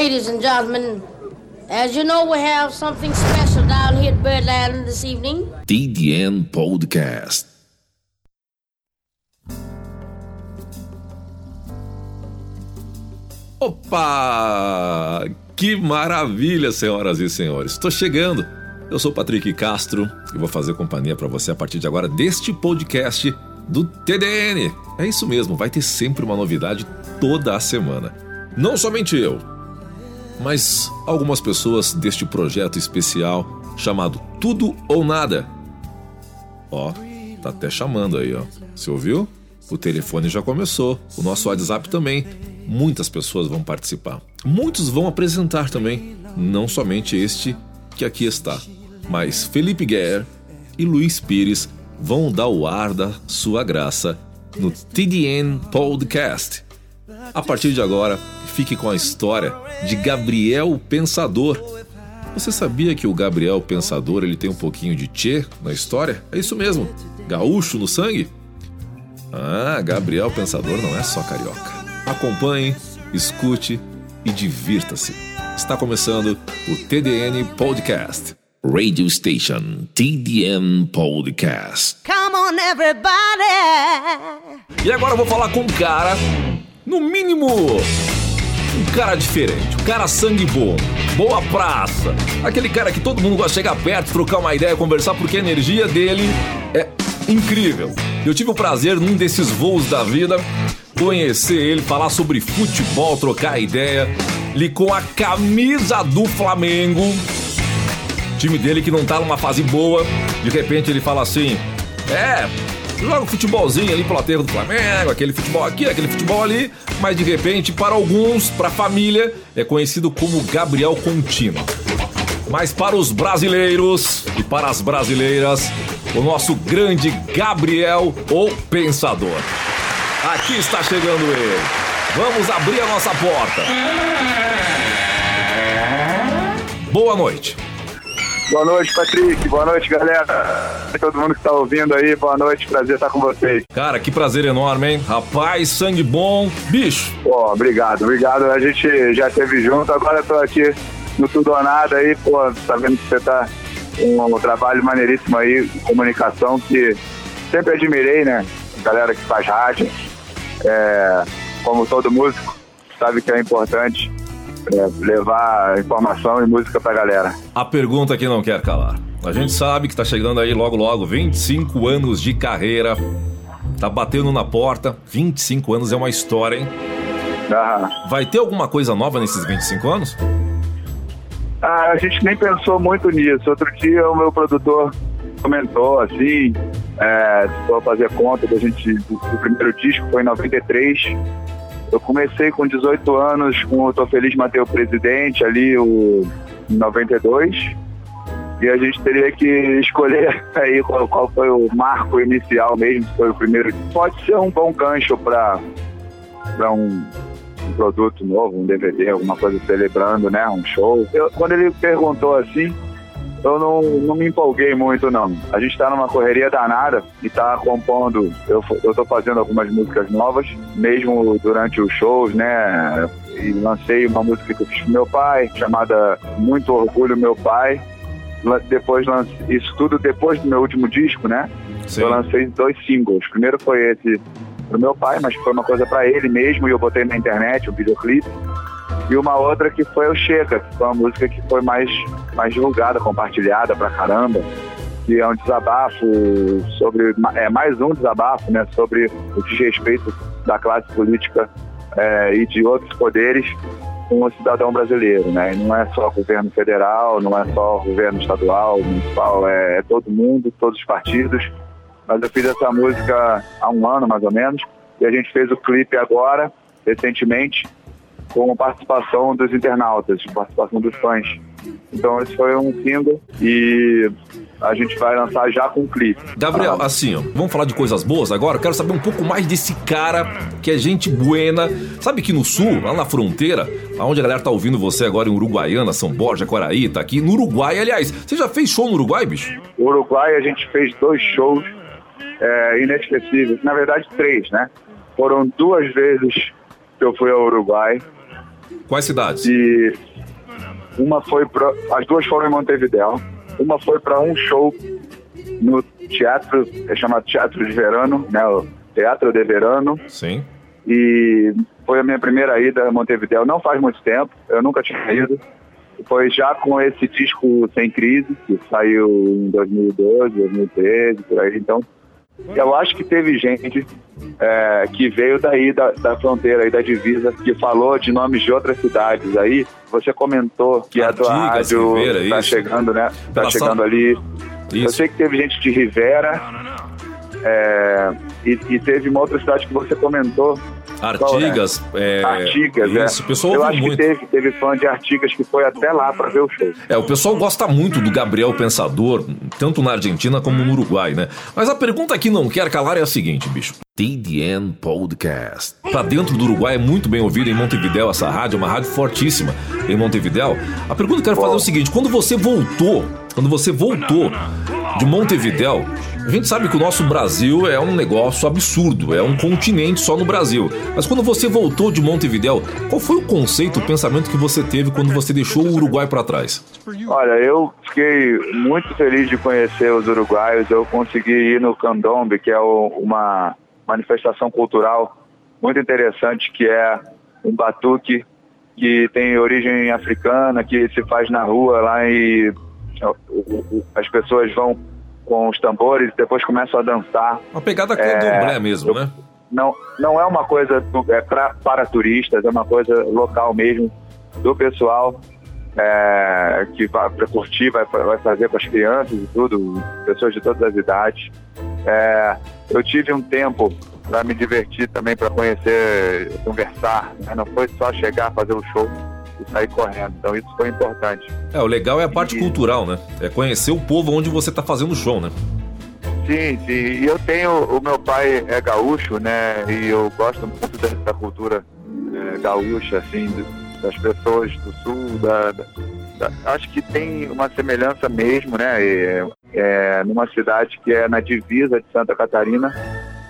Ladies and gentlemen, as you know, we have something special down here at Birdland this evening. TDN Podcast. Opa! Que maravilha, senhoras e senhores. Estou chegando. Eu sou Patrick Castro e vou fazer companhia para você a partir de agora deste podcast do TDN. É isso mesmo, vai ter sempre uma novidade toda a semana. Não somente eu, mas algumas pessoas deste projeto especial chamado Tudo ou Nada. Ó, tá até chamando aí, ó. Você ouviu? O telefone já começou, o nosso WhatsApp também. Muitas pessoas vão participar. Muitos vão apresentar também, não somente este que aqui está, mas Felipe Guerre e Luiz Pires vão dar o ar da sua graça no TDN Podcast. A partir de agora, fique com a história de Gabriel Pensador. Você sabia que o Gabriel Pensador ele tem um pouquinho de tchê na história? É isso mesmo, gaúcho no sangue? Ah, Gabriel Pensador não é só carioca. Acompanhe, escute e divirta-se. Está começando o TDN Podcast. Radio Station TDN Podcast. Come on, everybody. E agora eu vou falar com um cara, no mínimo, um cara diferente, um cara sangue bom, boa praça, aquele cara que todo mundo gosta de chegar perto, trocar uma ideia, conversar, porque a energia dele é incrível. Eu tive o prazer, num desses voos da vida, conhecer ele, falar sobre futebol, trocar ideia, ele com a camisa do Flamengo, time dele que não tá numa fase boa, de repente ele fala assim: É, joga um futebolzinho ali pro aterro do Flamengo, aquele futebol aqui, aquele futebol ali, mas de repente, para alguns, para a família, é conhecido como Gabriel Contínuo. Mas para os brasileiros e para as brasileiras, o nosso grande Gabriel, o Pensador. Aqui está chegando ele. Vamos abrir a nossa porta. Boa noite. Boa noite, Patrick. Boa noite, galera. Todo mundo que tá ouvindo aí, boa noite. Prazer estar com vocês. Cara, que prazer enorme, hein? Rapaz, sangue bom. Bicho. Pô, obrigado, obrigado. A gente já esteve junto, agora eu tô aqui no Tudo ou Nada aí, pô, tá vendo que você tá um, um trabalho maneiríssimo aí, comunicação, que sempre admirei, né? Galera que faz rádio, é, como todo músico, sabe que é importante levar informação e música pra galera. A pergunta que não quer calar. A gente sabe que tá chegando aí logo logo 25 anos de carreira. Tá batendo na porta. 25 anos é uma história, hein? Ah, Vai ter alguma coisa nova nesses 25 anos? Ah, a gente nem pensou muito nisso. Outro dia o meu produtor comentou assim, é, se for fazer conta da gente, o primeiro disco foi em 93. Eu comecei com 18 anos com o Tô Feliz Matei o Presidente ali o, em 92. E a gente teria que escolher aí qual, qual foi o marco inicial mesmo, se foi o primeiro. Pode ser um bom gancho para um, um produto novo, um DVD, alguma coisa celebrando, né? Um show. Eu- quando ele perguntou assim, eu não, não me empolguei muito, não. A gente tá numa correria danada e tá compondo. Eu, eu tô fazendo algumas músicas novas, mesmo durante os shows, né? E lancei uma música que eu fiz pro meu pai, chamada Muito Orgulho Meu Pai. Depois lancei, isso tudo depois do meu último disco, né? Sim. Eu lancei dois singles. O primeiro foi esse pro meu pai, mas foi uma coisa pra ele mesmo e eu botei na internet, o videoclipe. E uma outra que foi o Chega, que foi uma música que foi mais, mais divulgada, compartilhada pra caramba. Que é um desabafo sobre. É mais um desabafo, né? Sobre o desrespeito da classe política é, e de outros poderes com o cidadão brasileiro, né? E não é só governo federal, não é só governo estadual, municipal, é, é todo mundo, todos os partidos. Mas eu fiz essa música há um ano, mais ou menos, e a gente fez o clipe agora, recentemente, com participação dos internautas, participação dos fãs. Então esse foi um single e a gente vai lançar já com o clipe. Gabriel, Ah, assim, ó, vamos falar de coisas boas agora? Eu quero saber um pouco mais desse cara que é gente buena. Sabe que no sul, lá na fronteira, onde a galera tá ouvindo você agora em Uruguaiana, São Borja, Quaraí, tá aqui no Uruguai. Aliás, você já fez show no Uruguai, bicho? O Uruguai a gente fez dois shows é, inesquecíveis, na verdade três, né? Foram duas vezes que eu fui ao Uruguai Quais cidades? E uma foi para. As duas foram em Montevideo. Uma foi para um show no teatro, é chamado Teatro de Verano, né? O Teatro de Verano. Sim. E foi a minha primeira ida a Montevideo. Não faz muito tempo, eu nunca tinha ido. Foi já com esse disco Sem Crise, que saiu em 2012, 2013, por aí. Então, eu acho que teve gente é, que veio daí da, da fronteira aí da divisa, que falou de nomes de outras cidades aí. Você comentou que a tua rádio Rivera, tá isso. chegando, né? Tá Pela chegando ali. Eu Isso. sei que teve gente de Rivera. é, e, e teve uma outra cidade que você comentou. Artigas, é, Artigas, isso, é. o pessoal Eu acho muito. que teve, teve fã de Artigas que foi até lá para ver o show. É, o pessoal gosta muito do Gabriel Pensador, tanto na Argentina como no Uruguai, né? Mas a pergunta que não quer calar é a seguinte, bicho. TDN Podcast. Pra dentro do Uruguai é muito bem ouvido em Montevidéu essa rádio, é uma rádio fortíssima em Montevidéu. A pergunta que eu quero fazer é o seguinte, quando você voltou, quando você voltou de Montevidéu, a gente sabe que o nosso Brasil é um negócio absurdo, é um continente só no Brasil. Mas quando você voltou de Montevidéu, qual foi o conceito, o pensamento que você teve quando você deixou o Uruguai pra trás? Olha, eu fiquei muito feliz de conhecer os uruguaios. Eu consegui ir no Candombe, que é uma manifestação cultural muito interessante, que é um batuque que tem origem africana, que se faz na rua lá e o- as pessoas vão com os tambores e depois começam a dançar. Uma pegada candomblé mesmo, né? Não, não é uma coisa é pra, para turistas, é uma coisa local mesmo, do pessoal é, que vai para curtir, vai, vai fazer com as crianças e tudo, pessoas de todas as idades. É, eu tive um tempo para me divertir também, para conhecer, conversar. né? Não foi só chegar, fazer o show e sair correndo. Então isso foi importante. É, o legal é a parte E- cultural, né? É conhecer o povo onde você tá fazendo o show, né? Sim, sim. E eu tenho. O meu pai é gaúcho, né? E eu gosto muito dessa cultura é, gaúcha, assim, das pessoas do sul. Da, da- acho que tem uma semelhança mesmo, né? E, é, numa cidade que é na divisa de Santa Catarina,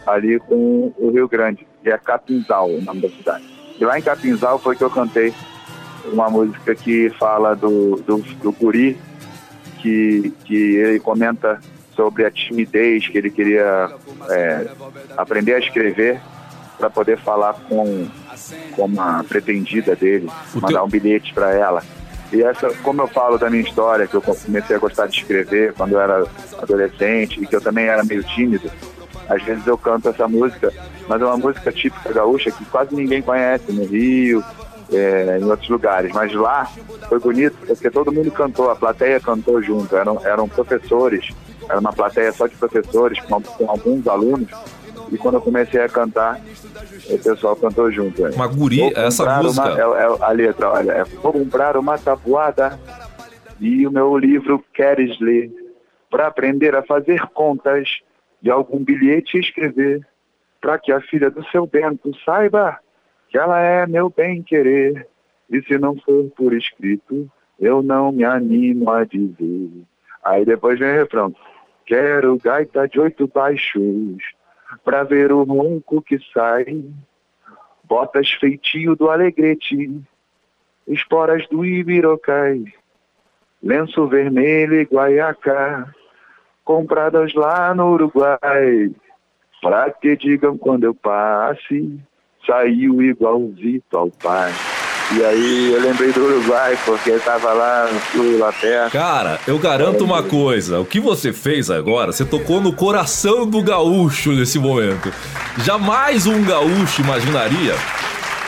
ali com o Rio Grande, que é Capinzal, o nome da cidade. E lá em Capinzal foi que eu cantei uma música que fala do, do, do guri, que, que ele comenta sobre a timidez que ele queria é, aprender a escrever para poder falar com, com uma pretendida dele, mandar um bilhete para ela. E essa, como eu falo da minha história, que eu comecei a gostar de escrever quando eu era adolescente e que eu também era meio tímido, às vezes eu canto essa música, mas é uma música típica gaúcha que quase ninguém conhece no Rio, é, em outros lugares. Mas lá foi bonito porque todo mundo cantou, a plateia cantou junto, eram, eram professores, era uma plateia só de professores, com, com alguns alunos, e quando eu comecei a cantar, o pessoal cantou junto. é. Uma guri, Vou essa música. Uma, é, é a letra, olha, é, vou comprar uma tabuada e o meu livro queres ler para aprender a fazer contas de algum bilhete escrever para que a filha do seu Bento saiba que ela é meu bem querer e se não for por escrito eu não me animo a dizer. Aí depois vem o refrão. Quero gaita de oito baixos pra ver o ronco que sai botas feitio do alegrete, esporas do ibirocai, lenço vermelho e guaiacá, compradas lá no Uruguai, pra que digam quando eu passe, saiu igualzito ao pai. E aí eu lembrei do Uruguai, porque eu tava lá no sul, lá. Cara, eu garanto uma coisa: o que você fez agora, você tocou no coração do gaúcho nesse momento. Jamais um gaúcho imaginaria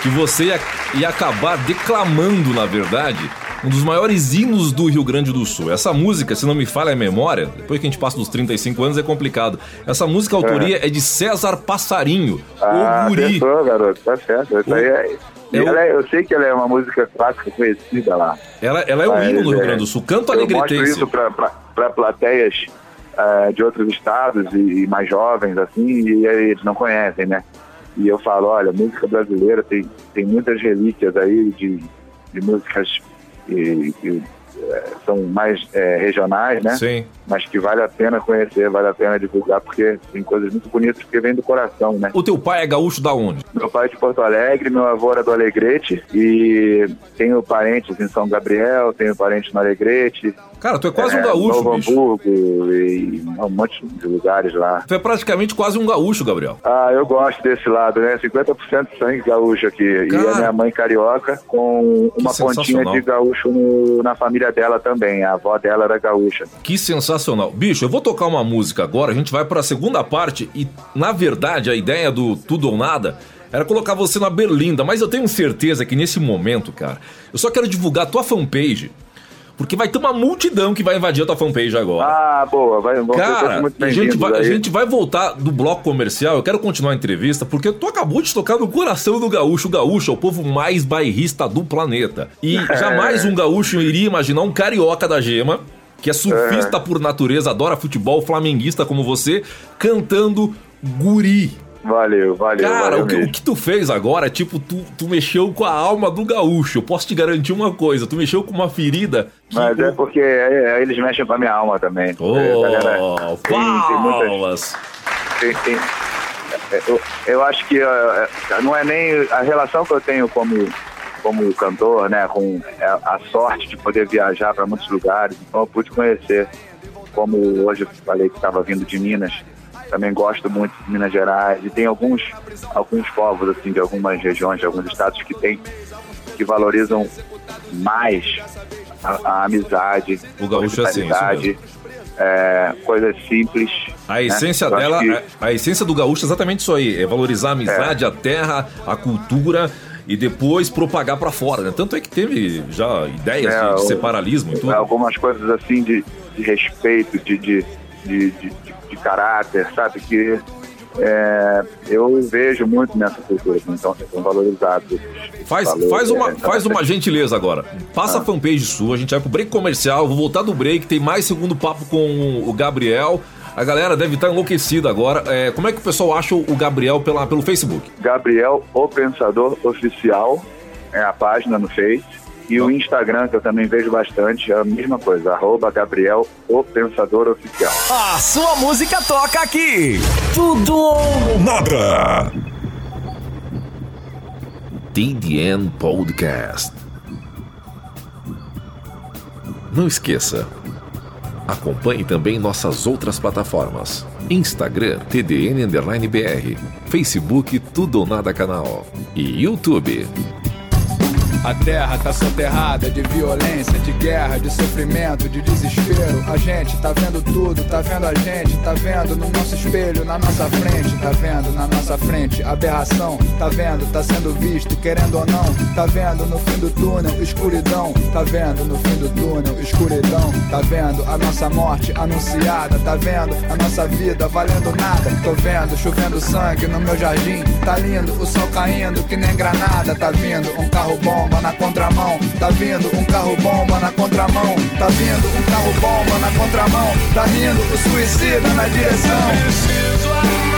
que você ia, ia acabar declamando, na verdade, um dos maiores hinos do Rio Grande do Sul. Essa música, se não me falha a memória, depois que a gente passa dos 35 anos é complicado. Essa música, a autoria é, de César Passarinho, Ah, o guri. acertou, garoto, tá certo. Isso aí é... Eu- ela é- eu sei que ela é uma música clássica conhecida lá. Ela, ela é um hino no Rio é, Grande do Sul, canto Eu mostro alegretense. isso para plateias eh, de outros estados e, e mais jovens, assim, e eles não conhecem, né? E eu falo, olha, música brasileira tem, tem muitas relíquias aí de, de músicas que, que, eh, são mais eh, regionais, né? Sim. mas que vale a pena conhecer, vale a pena divulgar, porque tem coisas muito bonitas que vêm do coração, né? O teu pai é gaúcho da onde? Meu pai é de Porto Alegre, meu avô era do Alegrete e tenho parentes em São Gabriel, tenho parentes no Alegrete. Cara, tu é quase é, um gaúcho, Novo bicho. Hamburgo e um monte de lugares lá. Tu é praticamente quase um gaúcho, Gabriel. Ah, eu gosto desse lado, né? 50% sangue gaúcho aqui. Cara, e a minha mãe carioca com uma pontinha de gaúcho no, na família dela também. A avó dela era gaúcha. Que sensacional. Bicho, eu vou tocar uma música agora, a gente vai para a segunda parte e, na verdade, a ideia do Tudo ou Nada era colocar você na berlinda, mas eu tenho certeza que nesse momento, cara, eu só quero divulgar a tua fanpage porque vai ter uma multidão que vai invadir a tua fanpage agora. Ah, boa. Vai, Cara, a gente, vai, a gente vai voltar do bloco comercial. Eu quero continuar a entrevista porque tu acabou de tocar no coração do gaúcho. O gaúcho é o povo mais bairrista do planeta. E é. jamais um gaúcho iria imaginar um carioca da gema que é surfista é. por natureza, adora futebol, flamenguista como você, cantando guri. Valeu, valeu. Cara, valeu o, que, o, que, tu fez agora, tipo, tu, tu mexeu com a alma do gaúcho. Eu posso te garantir uma coisa, tu mexeu com uma ferida. Mas é porque é, é, eles mexem com a minha alma também. Oh, galera, tem, tem muitas, tem, tem, é, eu, eu acho que uh, não é nem a relação que eu tenho como como cantor, né, com a sorte de poder viajar para muitos lugares. Então eu pude conhecer, como hoje eu falei que estava vindo de Minas, também gosto muito de Minas Gerais e tem alguns alguns povos assim de algumas regiões, de alguns estados que tem que valorizam mais a, a amizade, o gaúcho é assim, é, coisas simples. A né? essência dela, que... a, a, essência do gaúcho é exatamente isso aí, é valorizar a amizade, é. a terra, a cultura e depois propagar para fora, né? Tanto é que teve já ideias é, de, de separalismo e tudo. Algumas coisas assim de, de respeito, de, de, de, de de caráter, sabe? Que é, eu vejo muito nessa cultura, então são valorizados. Faz, valores, faz, uma, é, faz uma gentileza agora. Passa ah. a fanpage sua, a gente vai pro break comercial, vou voltar do break, tem mais segundo papo com o Gabriel. A galera deve estar enlouquecida agora. É, como é que o pessoal acha o Gabriel pela, pelo Facebook? Gabriel, o Pensador Oficial, é a página no Face. E o Instagram, que eu também vejo bastante, é a mesma coisa, arroba Gabriel, o Pensador Oficial. A sua música toca aqui. Tudo ou nada. TDN Podcast. Não esqueça, acompanhe também nossas outras plataformas. Instagram TDN BR, Facebook Tudo ou Nada Canal e YouTube. A terra tá soterrada de violência, de guerra, de sofrimento, de desespero. A gente tá vendo tudo, tá vendo a gente, tá vendo no nosso espelho, na nossa frente, tá vendo na nossa frente. Aberração, tá vendo, tá sendo visto, querendo ou não, tá vendo no fim do túnel escuridão, tá vendo no fim do túnel escuridão, tá vendo a nossa morte anunciada, tá vendo a nossa vida valendo nada. Tô vendo chovendo sangue no meu jardim, tá lindo o sol caindo que nem granada, tá vindo um carro bom na contramão. Tá vindo um carro bomba na contramão. Tá vindo um carro bomba na contramão. Tá vindo o suicida na direção. Preciso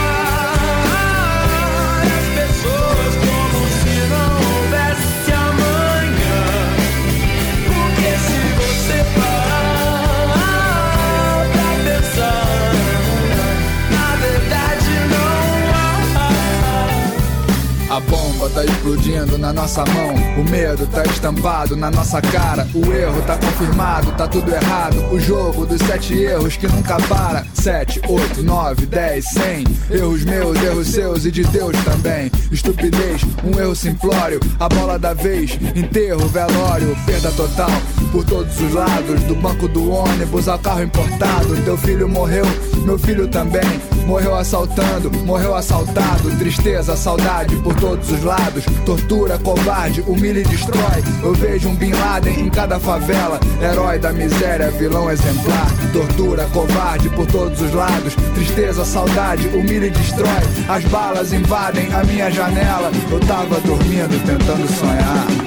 tá explodindo na nossa mão. O medo tá estampado na nossa cara. O erro tá confirmado, tá tudo errado. O jogo dos sete erros que nunca para. Sete, oito, nove, dez, cem. Erros meus, erros seus e de Deus também. Estupidez, um erro simplório. A bola da vez, enterro, velório. Perda total por todos os lados. Do banco do ônibus ao carro importado. Teu filho morreu, meu filho também. Morreu assaltando, morreu assaltado. Tristeza, saudade por todos os lados. Tortura, covarde, humilha e destrói. Eu vejo um Bin Laden em cada favela. Herói da miséria, vilão exemplar. Tortura, covarde por todos os lados. Tristeza, saudade, humilha e destrói. As balas invadem a minha janela. Eu tava dormindo, tentando sonhar.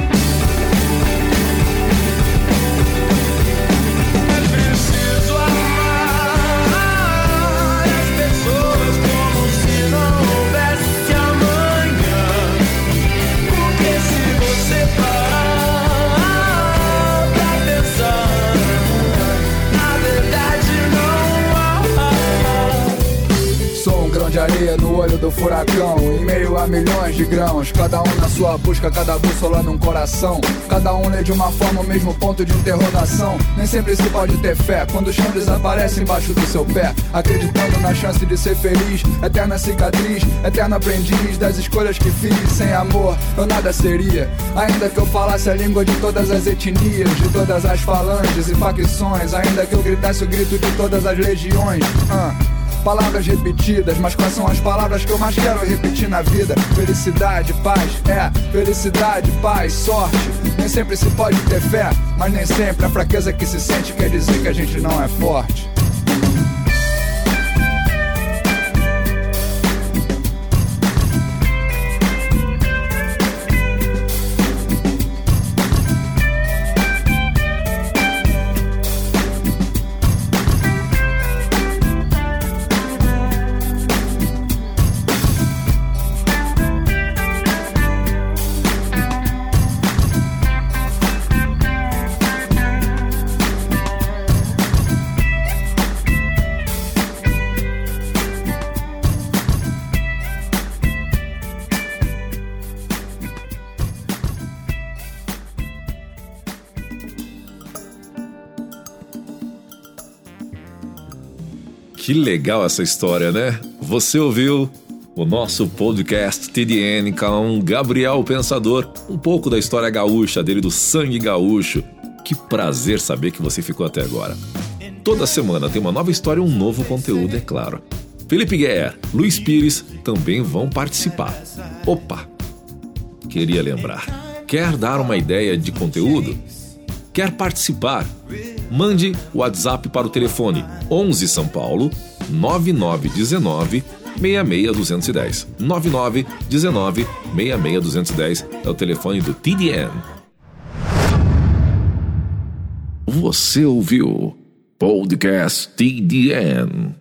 Olho do furacão. Em meio a milhões de grãos, cada um na sua busca, cada bússola num coração. Cada um lê de uma forma o mesmo ponto de interrogação. Nem sempre se pode ter fé quando o chão desaparece embaixo do seu pé. Acreditando na chance de ser feliz, eterna cicatriz, eterno aprendiz das escolhas que fiz. Sem amor, eu nada seria. Ainda que eu falasse a língua de todas as etnias, de todas as falanges e facções. Ainda que eu gritasse o grito de todas as legiões. Uh. Palavras repetidas, mas quais são as palavras que eu mais quero repetir na vida? Felicidade, paz, é, felicidade, paz, sorte. Nem sempre se pode ter fé, mas nem sempre a fraqueza que se sente quer dizer que a gente não é forte. Que legal essa história, né? Você ouviu o nosso podcast TDN com Gabriel Pensador, um pouco da história gaúcha dele, do sangue gaúcho. Que prazer saber que você ficou até agora. Toda semana tem uma nova história e um novo conteúdo, é claro. Felipe Guerra, Luiz Pires também vão participar. Opa! Queria lembrar. Quer dar uma ideia de conteúdo? Quer participar? Mande o WhatsApp para o telefone 11 São Paulo 9919 66210. 9919 66210 é o telefone do TDN. Você ouviu Podcast TDN.